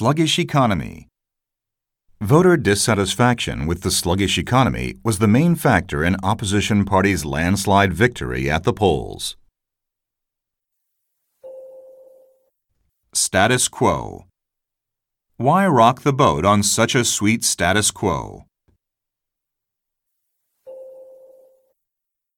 sluggish economy. Voter dissatisfaction with the sluggish economy was the main factor in opposition parties' landslide victory at the polls. Status quo. Why rock the boat on such a sweet status quo?